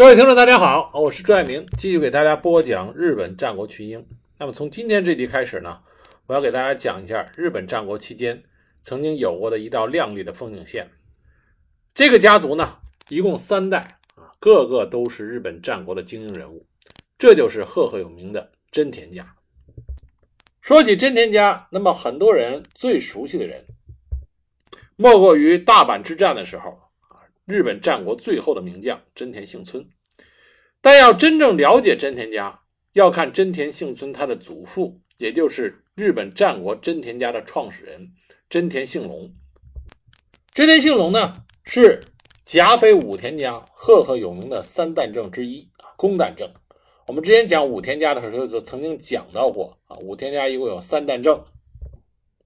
各位听众，大家好，我是朱爱明，继续给大家播讲日本战国群英。那么从今天这集开始呢，我要给大家讲一下日本战国期间曾经有过的一道亮丽的风景线。这个家族呢，一共三代啊，个个都是日本战国的精英人物，这就是赫赫有名的真田家。说起真田家，那么很多人最熟悉的人，莫过于大阪之战的时候。日本战国最后的名将真田幸村，但要真正了解真田家，要看真田幸村他的祖父，也就是日本战国真田家的创始人真田信隆。真田信隆呢，是甲斐武田家赫赫有名的三旦正之一啊，公旦正。我们之前讲武田家的时候，就曾经讲到过啊，武田家一共有三旦正，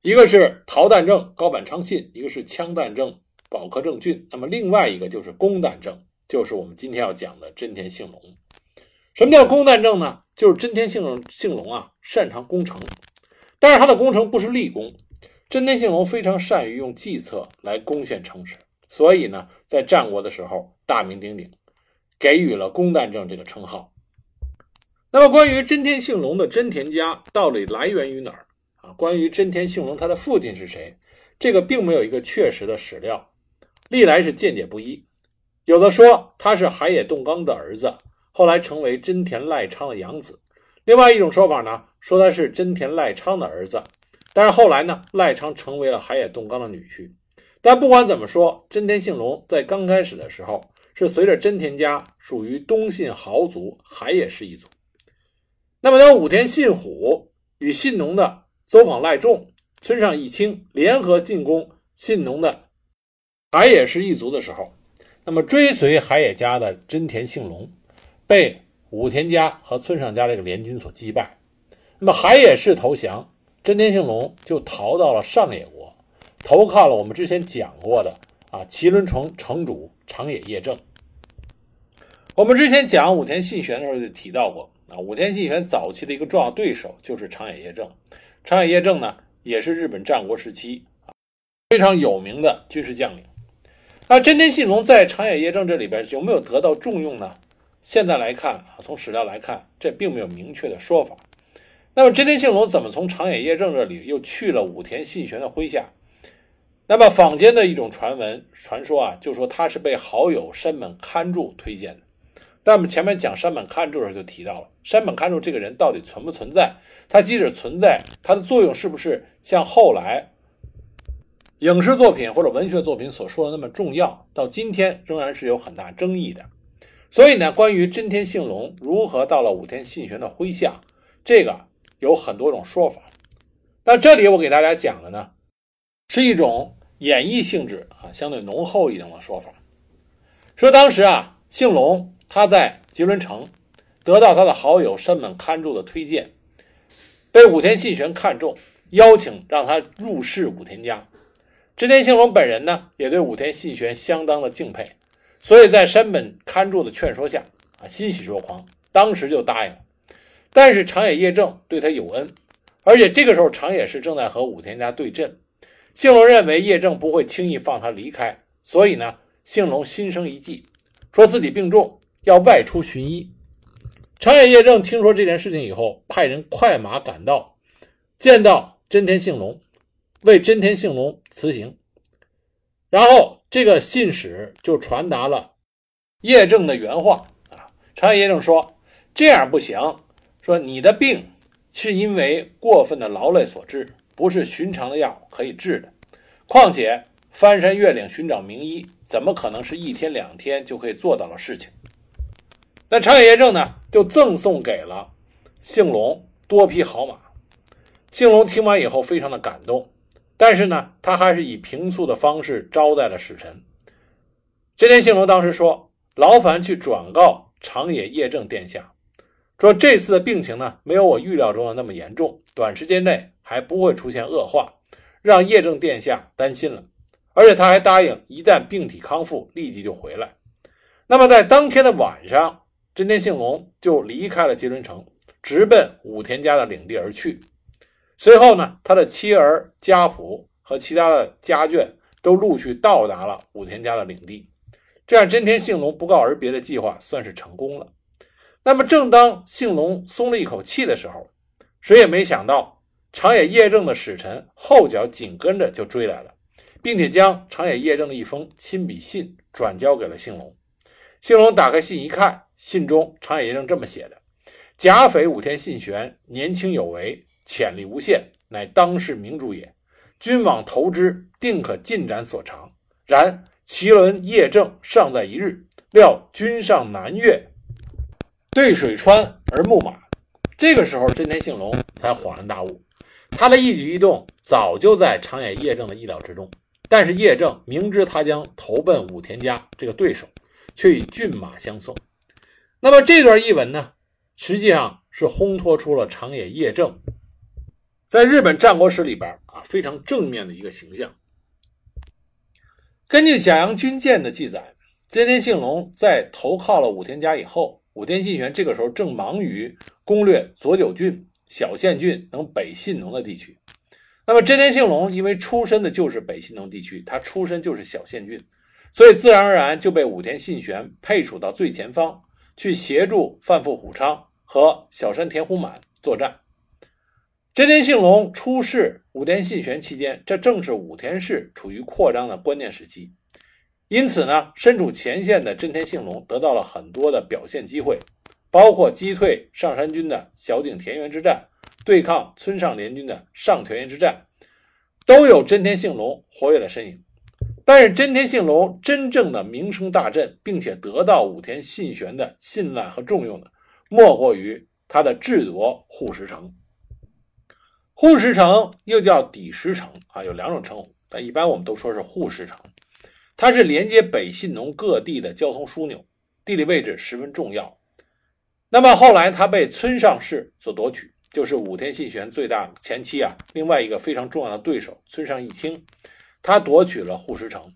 一个是陶旦正高坂昌信，一个是枪旦正。保科正俊，那么另外一个就是公旦正，就是我们今天要讲的真田幸隆。什么叫公旦正呢？就是真田幸隆幸隆啊，擅长攻城，但是他的攻城不是立功。真田幸隆非常善于用计策来攻陷城池，所以呢，在战国的时候大名鼎鼎，给予了公旦正这个称号。那么关于真田幸隆的真田家到底来源于哪儿啊？关于真田幸隆他的父亲是谁？这个并没有一个确实的史料。历来是见解不一，有的说他是海野洞纲的儿子，后来成为真田赖昌的养子；另外一种说法呢，说他是真田赖昌的儿子，但是后来呢，赖昌成为了海野洞纲的女婿。但不管怎么说，真田信隆在刚开始的时候是随着真田家属于东信豪族海野氏一族。那么当武田信虎与信浓的邹访赖仲、村上义清联合进攻信浓的。海野氏一族的时候，那么追随海野家的真田信隆被武田家和村上家这个联军所击败。那么海野氏投降，真田信隆就逃到了上野国，投靠了我们之前讲过的啊麒麟城城主长野叶正。我们之前讲武田信玄的时候就提到过啊，武田信玄早期的一个重要对手就是长野叶正。长野叶正呢，也是日本战国时期啊非常有名的军事将领。那真田信隆在长野叶正这里边有没有得到重用呢？现在来看啊，从史料来看，这并没有明确的说法。那么真田信隆怎么从长野叶正这里又去了武田信玄的麾下？那么坊间的一种传闻传说啊，就说他是被好友山本勘助推荐的。但我们前面讲山本勘助的时候就提到了，山本勘助这个人到底存不存在？他即使存在，他的作用是不是像后来？影视作品或者文学作品所说的那么重要，到今天仍然是有很大争议的。所以呢，关于真田信隆如何到了武田信玄的麾下，这个有很多种说法。那这里我给大家讲的呢，是一种演绎性质啊，相对浓厚一点的说法。说当时啊，信隆他在吉伦城得到他的好友山本勘助的推荐，被武田信玄看中，邀请让他入室武田家。织田信隆本人呢，也对武田信玄相当的敬佩，所以在山本勘助的劝说下，啊，欣喜若狂，当时就答应了。但是长野叶正对他有恩，而且这个时候长野氏正在和武田家对阵，信隆认为叶正不会轻易放他离开，所以呢，信隆心生一计，说自己病重，要外出寻医。长野叶正听说这件事情以后，派人快马赶到，见到真田信隆。为真田幸隆辞行，然后这个信使就传达了叶正的原话啊。长野叶正说：“这样不行，说你的病是因为过分的劳累所致，不是寻常的药可以治的。况且翻山越岭寻找名医，怎么可能是一天两天就可以做到的事情？”那长野叶正呢，就赠送给了幸隆多匹好马。幸隆听完以后，非常的感动。但是呢，他还是以平素的方式招待了使臣。真田信隆当时说：“劳烦去转告长野叶正殿下，说这次的病情呢，没有我预料中的那么严重，短时间内还不会出现恶化，让叶正殿下担心了。而且他还答应，一旦病体康复，立即就回来。那么在当天的晚上，真田信隆就离开了吉伦城，直奔武田家的领地而去。”随后呢，他的妻儿家仆和其他的家眷都陆续到达了武田家的领地。这样真田幸隆不告而别的计划算是成功了。那么，正当幸隆松了一口气的时候，谁也没想到长野叶正的使臣后脚紧跟着就追来了，并且将长野叶正的一封亲笔信转交给了幸隆。幸隆打开信一看，信中长野叶正这么写的：“甲斐武田信玄年轻有为，潜力无限，乃当世明主也。君往投之，定可进展所长。然其轮叶正尚在一日，料君上南越。”对水川而牧马，这个时候真田信隆才恍然大悟，他的一举一动早就在长野叶正的意料之中。但是叶正明知他将投奔武田家这个对手，却以骏马相送。那么这段译文呢，实际上是烘托出了长野叶正在日本战国史里边啊非常正面的一个形象。根据甲阳军舰的记载，真田信隆在投靠了武田家以后。武田信玄这个时候正忙于攻略佐久郡、小县郡等北信农的地区。那么真田信隆因为出身的就是北信农地区，他出身就是小县郡，所以自然而然就被武田信玄配属到最前方，去协助范富虎昌和小山田虎满作战。真田信隆出仕武田信玄期间，这正是武田氏处于扩张的关键时期。因此呢，身处前线的真田信隆得到了很多的表现机会，包括击退上山军的小井田园之战，对抗村上联军的上田园之战，都有真田信隆活跃的身影。但是真田信隆真正的名声大振，并且得到武田信玄的信赖和重用的，莫过于他的智夺护石城。护石城又叫底石城啊，有两种称呼，但一般我们都说是护石城。它是连接北信农各地的交通枢纽，地理位置十分重要。那么后来它被村上氏所夺取，就是武田信玄最大前期啊，另外一个非常重要的对手村上义清，他夺取了护石城。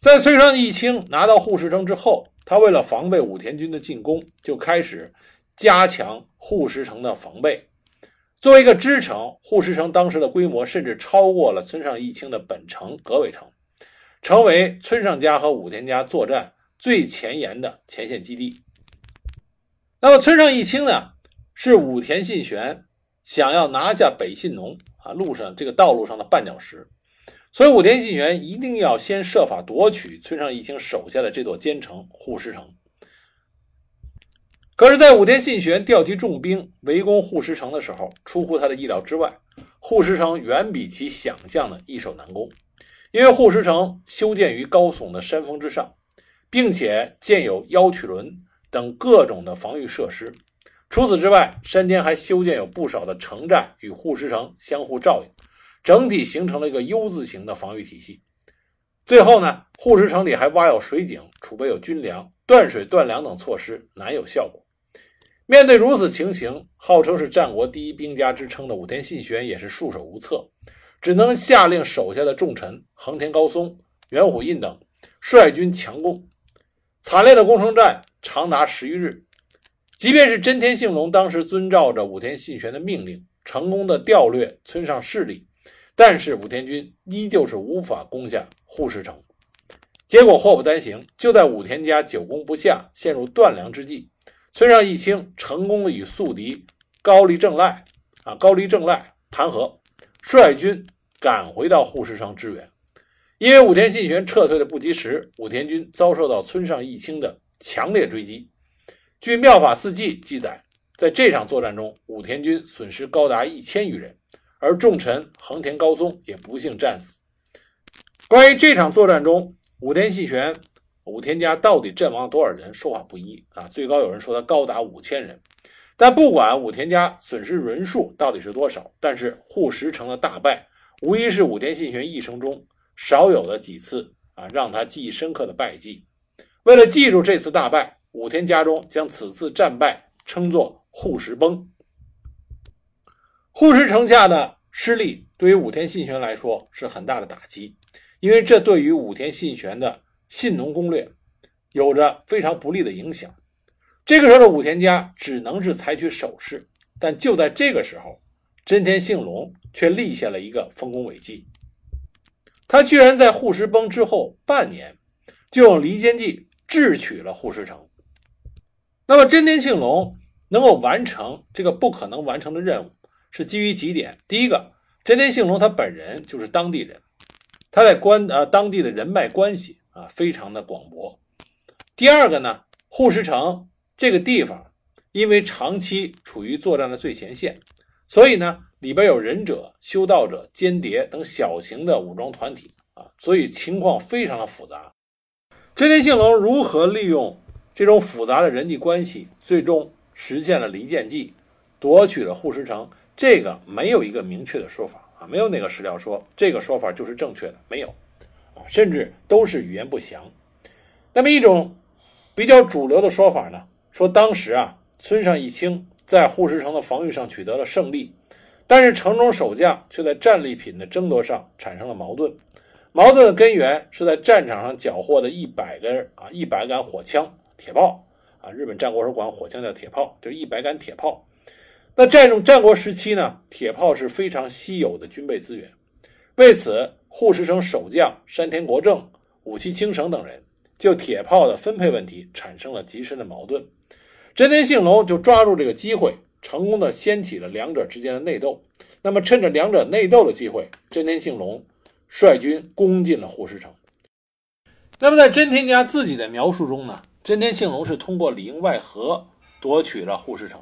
在村上义清拿到护石城之后，他为了防备武田军的进攻，就开始加强护石城的防备。作为一个支城，护石城当时的规模甚至超过了村上义清的本城葛尾城。成为村上家和武田家作战最前沿的前线基地。那么村上义清呢，是武田信玄想要拿下北信农啊路上这个道路上的绊脚石，所以武田信玄一定要先设法夺取村上义清手下的这座坚城护石城。可是，在武田信玄调集重兵围攻护石城的时候，出乎他的意料之外，护石城远比其想象的易守难攻。因为护石城修建于高耸的山峰之上，并且建有腰曲轮等各种的防御设施。除此之外，山间还修建有不少的城寨与护石城相互照应，整体形成了一个 U 字形的防御体系。最后呢，护石城里还挖有水井，储备有军粮，断水断粮等措施难有效果。面对如此情形，号称是战国第一兵家之称的武田信玄也是束手无策。只能下令手下的重臣横田高松、元虎印等率军强攻，惨烈的攻城战长达十余日。即便是真田信隆当时遵照着武田信玄的命令，成功的调略村上势力，但是武田军依旧是无法攻下护石城。结果祸不单行，就在武田家久攻不下、陷入断粮之际，村上义清成功的与宿敌高丽正赖啊高丽正赖谈和。率军赶回到护石城支援，因为武田信玄撤退的不及时，武田军遭受到村上义清的强烈追击。据《妙法四记》记载，在这场作战中，武田军损失高达一千余人，而重臣横田高松也不幸战死。关于这场作战中，武田信玄、武田家到底阵亡多少人，说法不一啊。最高有人说他高达五千人。但不管武田家损失人数到底是多少，但是护石城的大败，无疑是武田信玄一生中少有的几次啊让他记忆深刻的败绩。为了记住这次大败，武田家中将此次战败称作护石崩。护石城下的失利对于武田信玄来说是很大的打击，因为这对于武田信玄的信农攻略有着非常不利的影响。这个时候的武田家只能是采取守势，但就在这个时候，真田信隆却立下了一个丰功伟绩。他居然在护石崩之后半年，就用离间计智取了护石城。那么真田信隆能够完成这个不可能完成的任务，是基于几点。第一个，真田信隆他本人就是当地人，他在关呃当地的人脉关系啊非常的广博。第二个呢，护石城这个地方因为长期处于作战的最前线，所以呢里边有忍者、修道者、间谍等小型的武装团体啊，所以情况非常的复杂。真田信隆如何利用？这种复杂的人际关系，最终实现了离间计，夺取了护石城。这个没有一个明确的说法啊，没有哪个史料说这个说法就是正确的，没有甚至都是语言不详。那么一种比较主流的说法呢，说当时啊，村上义清在护石城的防御上取得了胜利，但是城中守将却在战利品的争夺上产生了矛盾，矛盾的根源是在战场上缴获的一百根啊一百杆火枪。铁炮啊，日本战国时管火枪叫铁炮，就是一百杆铁炮。那战争战国时期呢，铁炮是非常稀有的军备资源。为此，护石城守将山田国政、武器清省等人就铁炮的分配问题产生了极深的矛盾。真田信隆就抓住这个机会，成功的掀起了两者之间的内斗。那么，趁着两者内斗的机会，真田信隆率军攻进了护石城。那么，在真田家自己的描述中呢？真田信隆是通过里应外合夺取了护石城。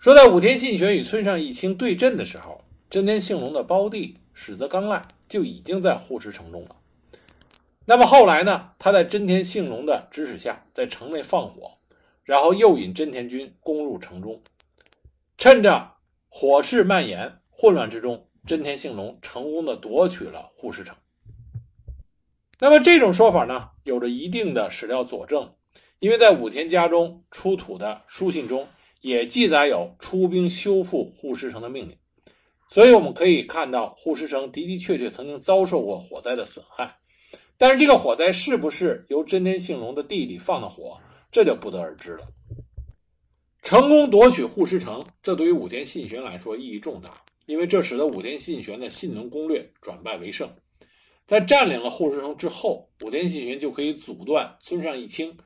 说在武田信玄与村上义清对阵的时候，真田信隆的胞弟史泽刚赖就已经在护石城中了。那么后来呢？他在真田幸隆的指使下，在城内放火，然后诱引真田军攻入城中。趁着火势蔓延、混乱之中，真田幸隆成功的夺取了护石城。那么这种说法呢，有着一定的史料佐证，因为在武田家中出土的书信中也记载有出兵修复护石城的命令，所以我们可以看到护石城的的确确曾经遭受过火灾的损害。但是这个火灾是不是由真田幸隆的弟弟放的火，这就不得而知了。成功夺取护石城，这对于武田信玄来说意义重大，因为这使得武田信玄的信浓攻略转败为胜。在占领了护石城之后，武田信玄就可以阻断村上义清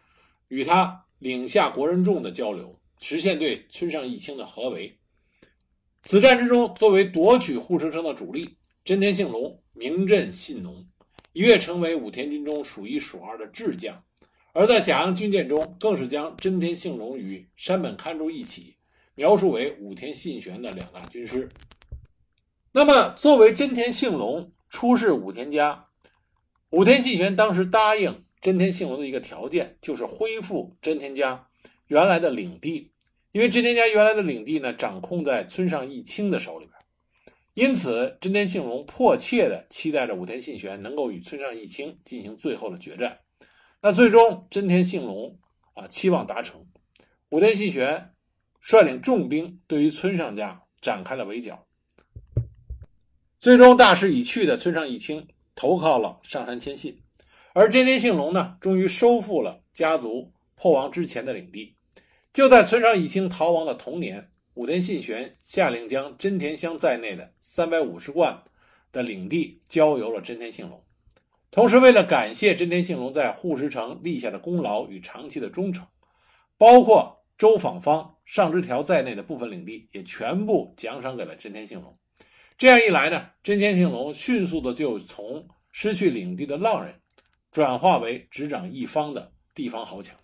与他领下国人众的交流，实现对村上义清的合围。此战之中，作为夺取护城城的主力，真田信隆名震信浓，一跃成为武田军中数一数二的智将。而在甲阳军舰中，更是将真田信隆与山本勘助一起描述为武田信玄的两大军师。那么，作为真田信隆。出仕武田家，武田信玄当时答应真田信隆的一个条件，就是恢复真田家原来的领地，因为真田家原来的领地呢，掌控在村上义清的手里边，因此真田信隆迫切的期待着武田信玄能够与村上义清进行最后的决战。那最终真田信隆啊期望达成，武田信玄率领重兵对于村上家展开了围剿。最终大势已去的村上义清投靠了上杉谦信，而真田信隆呢，终于收复了家族破亡之前的领地。就在村上义清逃亡的同年，武田信玄下令将真田乡在内的三百五十贯的领地交由了真田信隆。同时，为了感谢真田信隆在护石城立下的功劳与长期的忠诚，包括周访方、上之条在内的部分领地也全部奖赏给了真田信隆。这样一来呢，真田信隆迅速的就从失去领地的浪人，转化为执掌一方的地方豪强。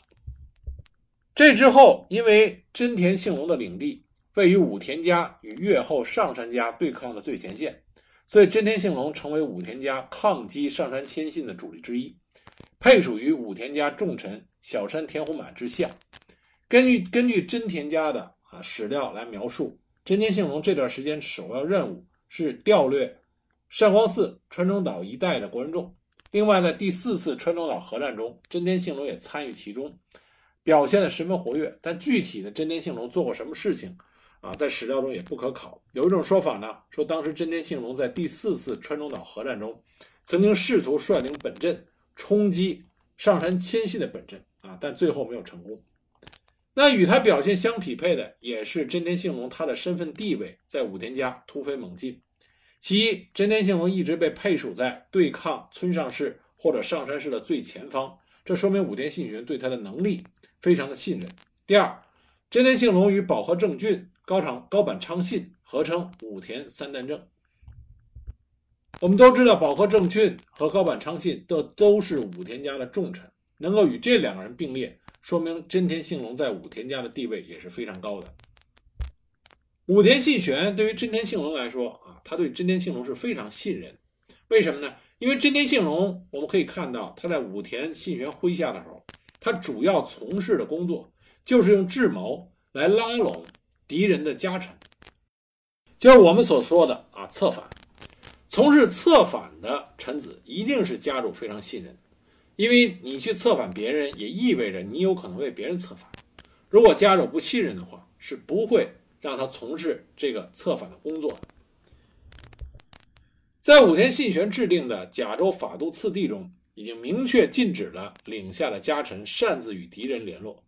这之后，因为真田幸隆的领地位于武田家与越后上杉家对抗的最前线，所以真田幸隆成为武田家抗击上杉谦信的主力之一，配属于武田家重臣小山田虎满之下。根据根据真田家的啊史料来描述，真田幸隆这段时间首要任务。是调略上光寺、川中岛一带的国人众。另外，在第四次川中岛合战中，真田幸隆也参与其中，表现得十分活跃。但具体的真田信隆做过什么事情啊，在史料中也不可考。有一种说法呢，说当时真田信隆在第四次川中岛合战中，曾经试图率领本阵冲击上杉谦信的本阵啊，但最后没有成功。那与他表现相匹配的，也是真田信隆他的身份地位在武田家突飞猛进。其一，真田信隆一直被配属在对抗村上氏或者上山市的最前方，这说明武田信玄对他的能力非常的信任。第二，真田幸隆与保和正俊、高场高坂昌信合称武田三担正。我们都知道，保和正俊和高坂昌信都都是武田家的重臣，能够与这两个人并列，说明真田幸隆在武田家的地位也是非常高的。武田信玄对于真田幸隆来说啊，他对真田幸隆是非常信任。为什么呢？因为真田信隆，我们可以看到他在武田信玄麾下的时候，他主要从事的工作就是用智谋来拉拢敌人的家臣，就是我们所说的啊策反。从事策反的臣子一定是家主非常信任，因为你去策反别人，也意味着你有可能为别人策反。如果家主不信任的话，是不会让他从事这个策反的工作的。在武田信玄制定的甲州法度次第中，已经明确禁止了领下的家臣擅自与敌人联络。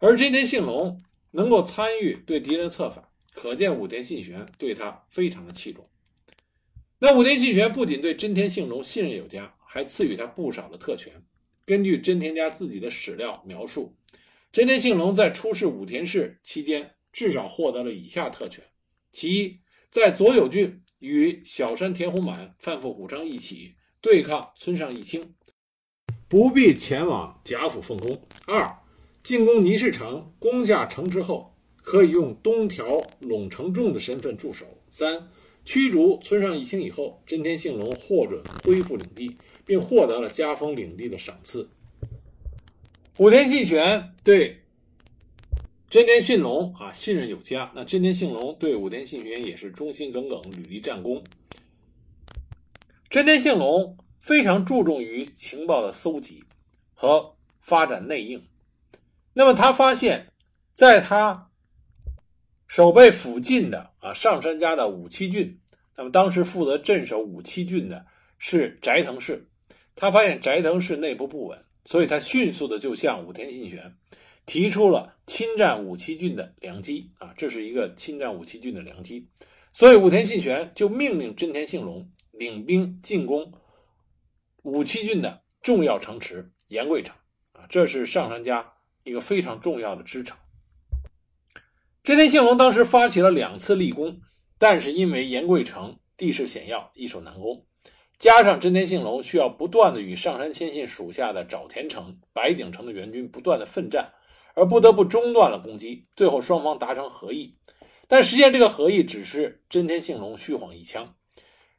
而真田信隆能够参与对敌人策反，可见武田信玄对他非常的器重。那武田信玄不仅对真田信隆信任有加，还赐予他不少的特权。根据真田家自己的史料描述，真田信隆在出仕武田氏期间，至少获得了以下特权：其一，在佐久郡。与小山田虎满、范富虎章一起对抗村上义清，不必前往贾府奉公。二、进攻尼氏城，攻下城之后，可以用东条陇城重的身份驻守。三、驱逐村上义清以后，真田信隆获准恢复领地，并获得了加封领地的赏赐。武田信玄对。真田信隆啊，信任有加。那真田信隆对武田信玄也是忠心耿耿，屡立战功。真田信隆非常注重于情报的搜集和发展内应。那么他发现，在他守备附近的啊上杉家的武七郡，那么当时负责镇守武七郡的是斋藤氏。他发现斋藤氏内部不稳，所以他迅速的就向武田信玄。提出了侵占武七郡的良机啊，这是一个侵占武七郡的良机，所以武田信玄就命令真田信隆领兵进攻武七郡的重要城池岩贵城啊，这是上杉家一个非常重要的支撑。真田信隆当时发起了两次立功，但是因为岩贵城地势险要，易守难攻，加上真田信隆需要不断的与上杉谦信属下的沼田城、白井城的援军不断的奋战。而不得不中断了攻击，最后双方达成和议，但实现这个和议只是真田信隆虚晃一枪。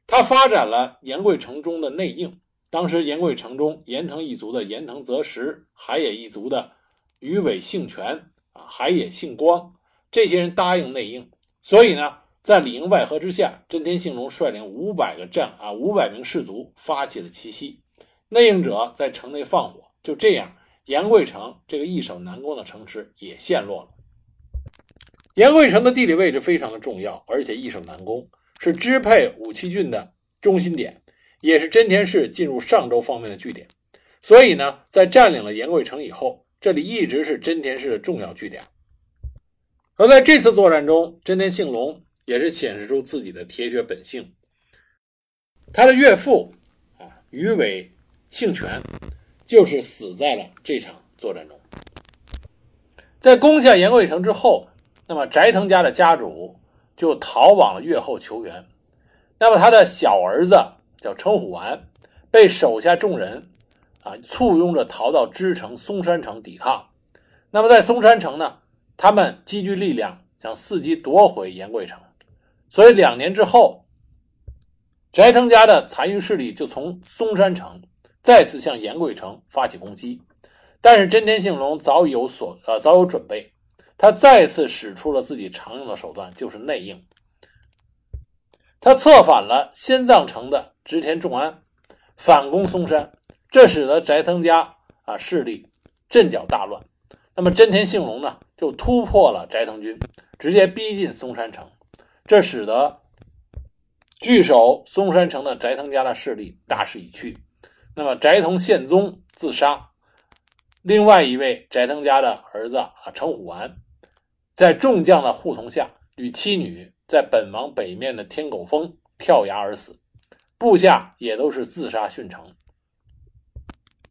他发展了岩贵城中的内应，当时岩贵城中岩藤一族的岩藤泽实、海野一族的鱼尾幸全啊、海野幸光这些人答应内应，所以呢，在里应外合之下，真田信隆率领五百个战啊五百名士卒发起了奇袭，内应者在城内放火，就这样。岩贵城这个易守难攻的城池也陷落了。岩贵城的地理位置非常的重要，而且易守难攻，是支配武七郡的中心点，也是真田氏进入上州方面的据点。所以呢，在占领了岩贵城以后，这里一直是真田氏的重要据点。而在这次作战中，真田幸隆也是显示出自己的铁血本性。他的岳父啊，鱼尾幸全。就是死在了这场作战中。在攻下岩贵城之后，那么斋藤家的家主就逃往了越后求援。那么他的小儿子叫称虎丸，被手下众人啊簇拥着逃到支城松山城抵抗。那么在松山城呢，他们积聚力量，想伺机夺回岩贵城。所以两年之后，斋藤家的残余势力就从松山城。再次向岩贵城发起攻击，但是真田幸隆早已有所呃早有准备，他再次使出了自己常用的手段，就是内应。他策反了仙藏城的织田重安，反攻松山，这使得斋藤家啊势力阵脚大乱。那么真田幸隆呢，就突破了斋藤军，直接逼近松山城，这使得据守松山城的斋藤家的势力大势已去。那么斋藤宪宗自杀，另外一位斋藤家的儿子啊成虎丸，在众将的护从下，与妻女在本王北面的天狗峰跳崖而死。部下也都是自杀殉城。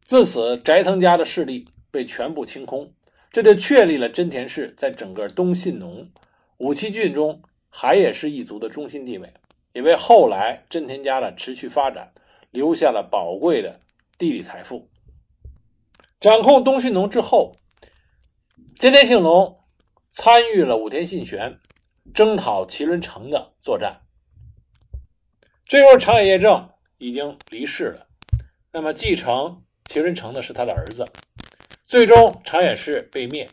自此，斋藤家的势力被全部清空，这就确立了真田氏在整个东信浓武崎郡中海野氏一族的中心地位，也为后来真田家的持续发展留下了宝贵的地理财富。掌控东信农之后，真田信隆参与了武田信玄征讨麒麟城的作战。这时候，长野叶正已经离世了，那么继承。麒麟城的是他的儿子，最终长野氏被灭。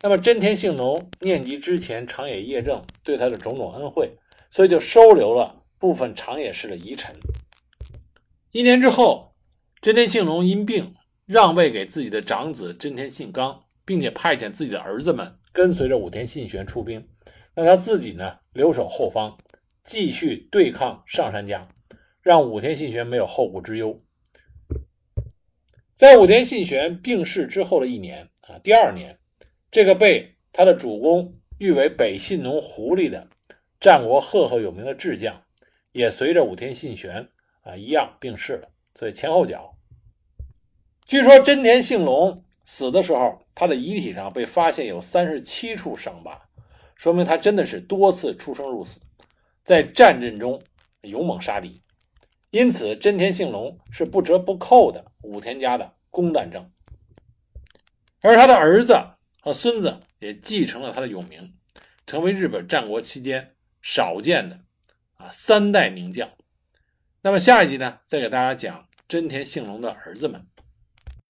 那么真田信浓念及之前长野叶正对他的种种恩惠，所以就收留了部分长野氏的遗臣。一年之后，真田信浓因病让位给自己的长子真田信纲，并且派遣自己的儿子们跟随着武田信玄出兵，那他自己呢留守后方，继续对抗上杉家，让武田信玄没有后顾之忧。在武田信玄病逝之后的一年啊，第二年，这个被他的主公誉为北信农狐狸的战国赫赫有名的智将，也随着武田信玄啊一样病逝了。所以前后脚。据说真田信隆死的时候，他的遗体上被发现有三十七处伤疤，说明他真的是多次出生入死，在战阵中勇猛杀敌。因此，真田信隆是不折不扣的武田家的公旦正，而他的儿子和孙子也继承了他的永名，成为日本战国期间少见的啊三代名将。那么下一集呢，再给大家讲真田幸隆的儿子们。